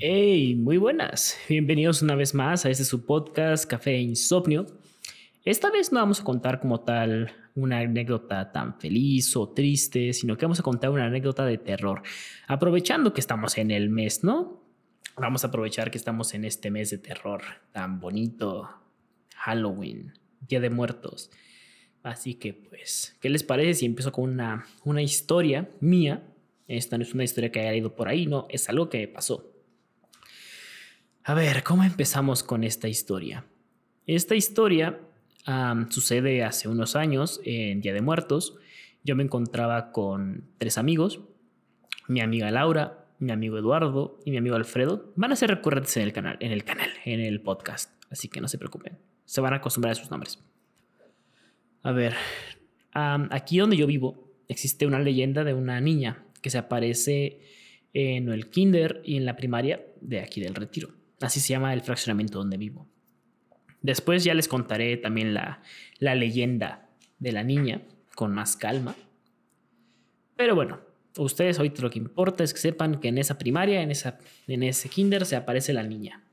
Hey, muy buenas. Bienvenidos una vez más a este su podcast Café e Insomnio. Esta vez no vamos a contar como tal una anécdota tan feliz o triste, sino que vamos a contar una anécdota de terror. Aprovechando que estamos en el mes, ¿no? Vamos a aprovechar que estamos en este mes de terror tan bonito. Halloween, Día de Muertos. Así que pues, ¿qué les parece si empiezo con una, una historia mía? Esta no es una historia que haya ido por ahí, no, es algo que pasó. A ver, ¿cómo empezamos con esta historia? Esta historia sucede hace unos años, en Día de Muertos. Yo me encontraba con tres amigos, mi amiga Laura, mi amigo Eduardo y mi amigo Alfredo. Van a ser recurrentes en el canal, en el canal, en el podcast, así que no se preocupen. Se van a acostumbrar a sus nombres. A ver, aquí donde yo vivo existe una leyenda de una niña que se aparece en el kinder y en la primaria de aquí del retiro. Así se llama el fraccionamiento donde vivo. Después ya les contaré también la, leyenda de la niña con más calma. Pero bueno, ustedes ahorita lo que importa es que sepan que en esa primaria, en, esa, en ese kinder, se aparece la niña.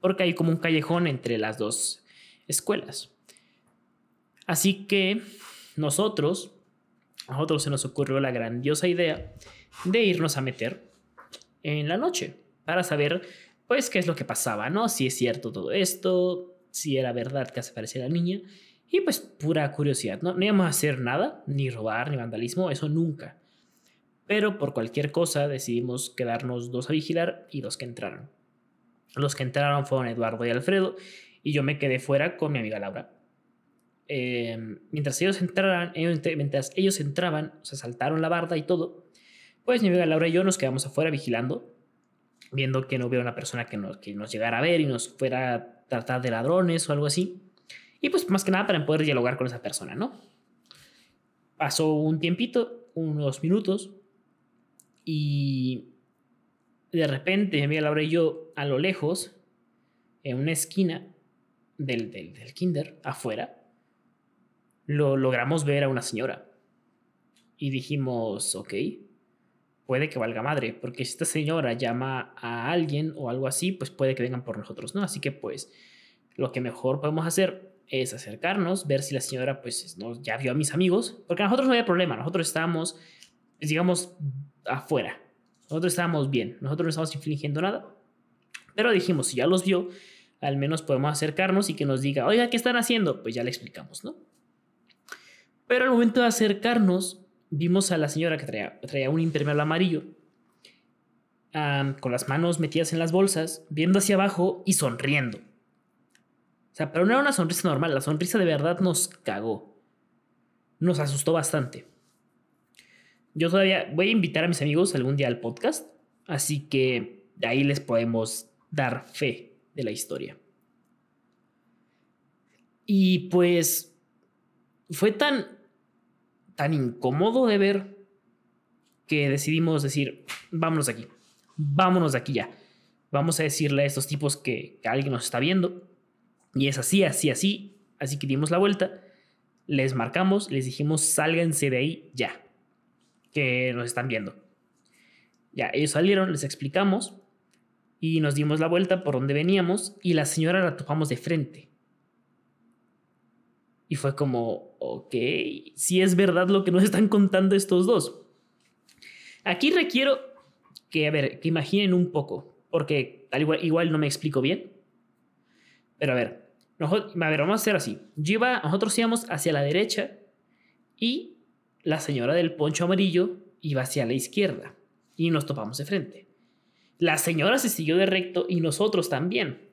Porque hay como un callejón entre las dos escuelas. Así que nosotros, a nosotros se nos ocurrió la grandiosa idea de irnos a meter en la noche para saber pues qué es lo que pasaba, ¿no? Si es cierto todo esto, si era verdad que se parecía la niña. Y pues pura curiosidad, ¿no? No íbamos a hacer nada, ni robar, ni vandalismo, eso nunca. Pero por cualquier cosa decidimos quedarnos dos a vigilar y dos que entraron. Los que entraron fueron Eduardo y Alfredo y yo me quedé fuera con mi amiga Laura. Em, mientras ellos entraran, mientras ellos entraban, o sea, saltaron la barda y todo, pues mi amiga Laura y yo nos quedamos afuera vigilando viendo que no hubiera una persona que nos, que nos llegara a ver y nos fuera a tratar de ladrones o algo así. Y pues más que nada para poder dialogar con esa persona, ¿no? Pasó un tiempito, unos minutos, y de repente mi amiga Laura y yo, a lo lejos, en una esquina del, del, del kinder, afuera, lo logramos ver a una señora. Y dijimos, ok, puede que valga madre, porque si esta señora llama a alguien o algo así, pues puede que vengan por nosotros, ¿no? Así que pues lo que mejor podemos hacer es acercarnos, ver si la señora pues nos, ya vio a mis amigos, porque a nosotros no había problema, nosotros estábamos, digamos, afuera, nosotros estábamos bien, nosotros no estábamos infligiendo nada, pero dijimos, si ya los vio, al menos podemos acercarnos y que nos diga, oiga, ¿qué están haciendo? Pues ya le explicamos, ¿no? Pero al momento de acercarnos, vimos a la señora que traía, traía un impermeable amarillo, con las manos metidas en las bolsas, viendo hacia abajo y sonriendo. O sea, pero no era una sonrisa normal, la sonrisa de verdad nos cagó. Nos asustó bastante. Yo todavía voy a invitar a mis amigos algún día al podcast, así que de ahí les podemos dar fe de la historia. Y pues fue tan tan incómodo de ver que decidimos decir, vámonos de aquí, vámonos de aquí ya. Vamos a decirle a estos tipos que, alguien nos está viendo. Y es así, así, así. Así que dimos la vuelta, les marcamos, les dijimos, sálganse de ahí ya, que nos están viendo. Ya, ellos salieron, les explicamos y nos dimos la vuelta por donde veníamos y la señora la topamos de frente. Y fue como, ok, si es verdad lo que nos están contando estos dos. Aquí requiero que, a ver, que imaginen un poco, porque tal igual, igual no me explico bien. Pero a ver, nosotros, a ver, vamos a hacer así. Yo nosotros íbamos hacia la derecha y la señora del poncho amarillo iba hacia la izquierda y nos topamos de frente. La señora se siguió de recto y nosotros también.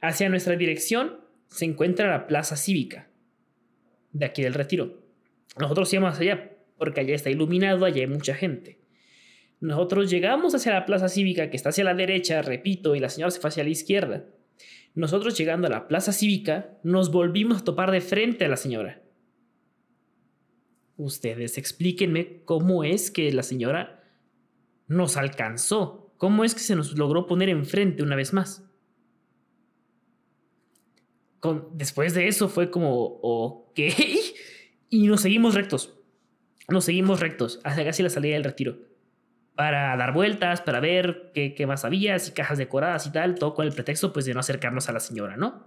Hacia nuestra dirección se encuentra la plaza cívica de aquí del retiro. Nosotros íbamos allá, porque allá está iluminado, allá hay mucha gente. Nosotros llegamos hacia la plaza cívica, que está hacia la derecha, repito, y la señora se fue hacia la izquierda. Nosotros llegando a la plaza cívica, nos volvimos a topar de frente a la señora. Ustedes explíquenme cómo es que la señora nos alcanzó, cómo es que se nos logró poner enfrente una vez más después de eso fue como, ok, y nos seguimos rectos. Nos seguimos rectos hacia casi la salida del retiro. para dar vueltas, para ver qué, qué más había, si cajas decoradas y tal, todo con el pretexto pues de no acercarnos a la señora, ¿no?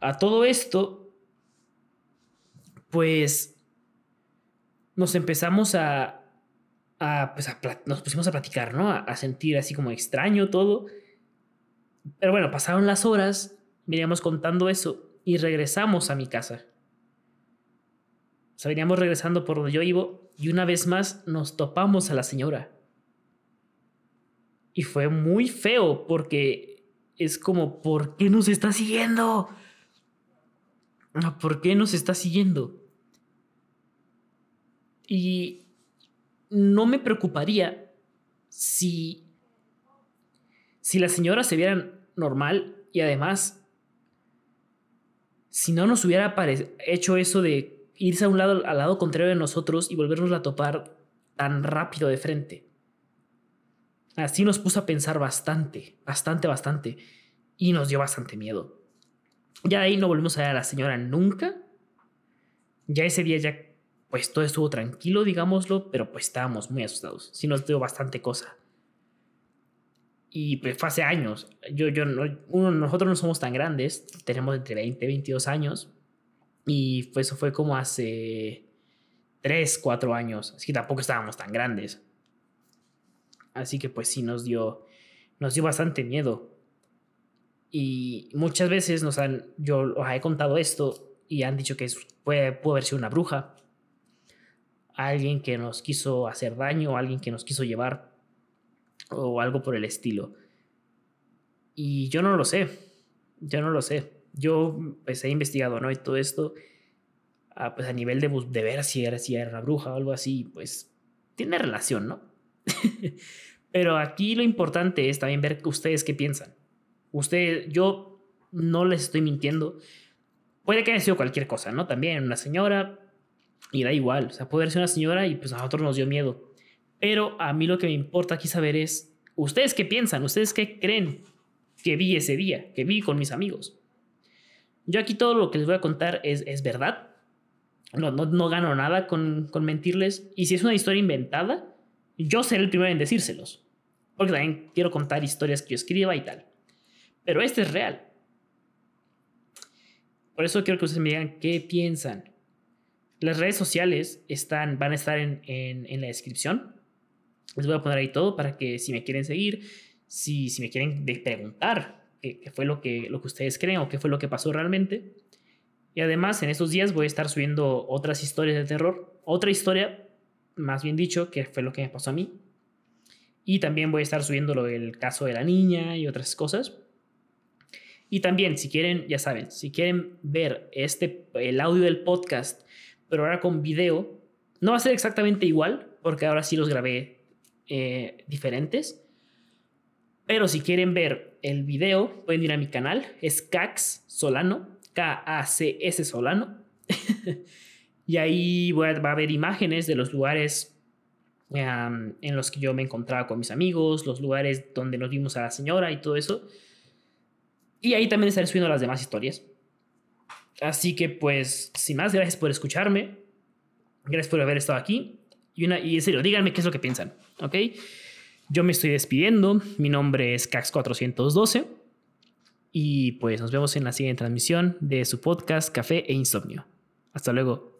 A todo esto, pues nos empezamos a, a, pues a nos pusimos a platicar, ¿no? A, a, sentir así como extraño todo. Pero bueno, pasaron las horas, veníamos contando eso y regresamos a mi casa. O sea, veníamos regresando por donde yo vivo y una vez más nos topamos a la señora. Y fue muy feo porque es como, ¿por qué nos está siguiendo? ¿Por qué nos está siguiendo? Y no me preocuparía si, si la señora se viera normal y además, si no nos hubiera hecho eso de irse a un lado, al lado contrario de nosotros y volvernos a topar tan rápido de frente. Así nos puso a pensar bastante, bastante, bastante. Y nos dio bastante miedo. Ya de ahí no volvimos a ver a la señora nunca. Ya ese día ya, pues todo estuvo tranquilo, digámoslo, pero pues estábamos muy asustados. Sí nos dio bastante cosa. Y pues fue hace años. Yo, yo, uno, nosotros no somos tan grandes, tenemos entre 20 y 22 años. Y pues eso fue como hace 3, 4 años. Así que tampoco estábamos tan grandes. Así que pues sí nos dio, nos dio bastante miedo. Y muchas veces nos han, yo os he contado esto y han dicho que puede, puede haber sido una bruja, alguien que nos quiso hacer daño, alguien que nos quiso llevar o algo por el estilo. Y yo no lo sé, yo no lo sé. Yo pues he investigado, ¿no? Y todo esto, a, pues a nivel de, de ver si era, si era una bruja o algo así, pues tiene relación, ¿no? Pero aquí lo importante es también ver ustedes qué piensan. Usted, yo no les estoy mintiendo. Puede que haya sido cualquier cosa, ¿no? También una señora, y da igual. O sea, puede ser una señora y pues a nosotros nos dio miedo. Pero a mí lo que me importa aquí saber es, ¿ustedes qué piensan? ¿Ustedes qué creen que vi ese día? Que vi con mis amigos. Yo aquí todo lo que les voy a contar es, es verdad. No, no, no gano nada con, con mentirles. Y si es una historia inventada, yo seré el primero en decírselos. Porque también quiero contar historias que yo escriba y tal. Pero este es real. Por eso quiero que ustedes me digan qué piensan. Las redes sociales están, van a estar en, en, la descripción. Les voy a poner ahí todo para que si me quieren seguir, si, si me quieren preguntar qué, qué, fue lo que, lo que ustedes creen o qué fue lo que pasó realmente. Y además en estos días voy a estar subiendo otras historias de terror. Otra historia, más bien dicho, que fue lo que me pasó a mí. Y también voy a estar subiendo lo del caso de la niña y otras cosas. Y también, si quieren, ya saben, si quieren ver este, el audio del podcast, pero ahora con video, no va a ser exactamente igual, porque ahora sí los grabé eh, diferentes. Pero si quieren ver el video, pueden ir a mi canal, es Cax Solano, K-A-C-S Solano. y ahí va a haber imágenes de los lugares en los que yo me encontraba con mis amigos, los lugares donde nos vimos a la señora y todo eso. Y ahí también estaré subiendo las demás historias. Así que pues, sin más, gracias por escucharme. Gracias por haber estado aquí. Y, una, y en serio, díganme qué es lo que piensan, ¿ok? Yo me estoy despidiendo. Mi nombre es Cax412. Y pues nos vemos en la siguiente transmisión de su podcast Café e Insomnio. Hasta luego.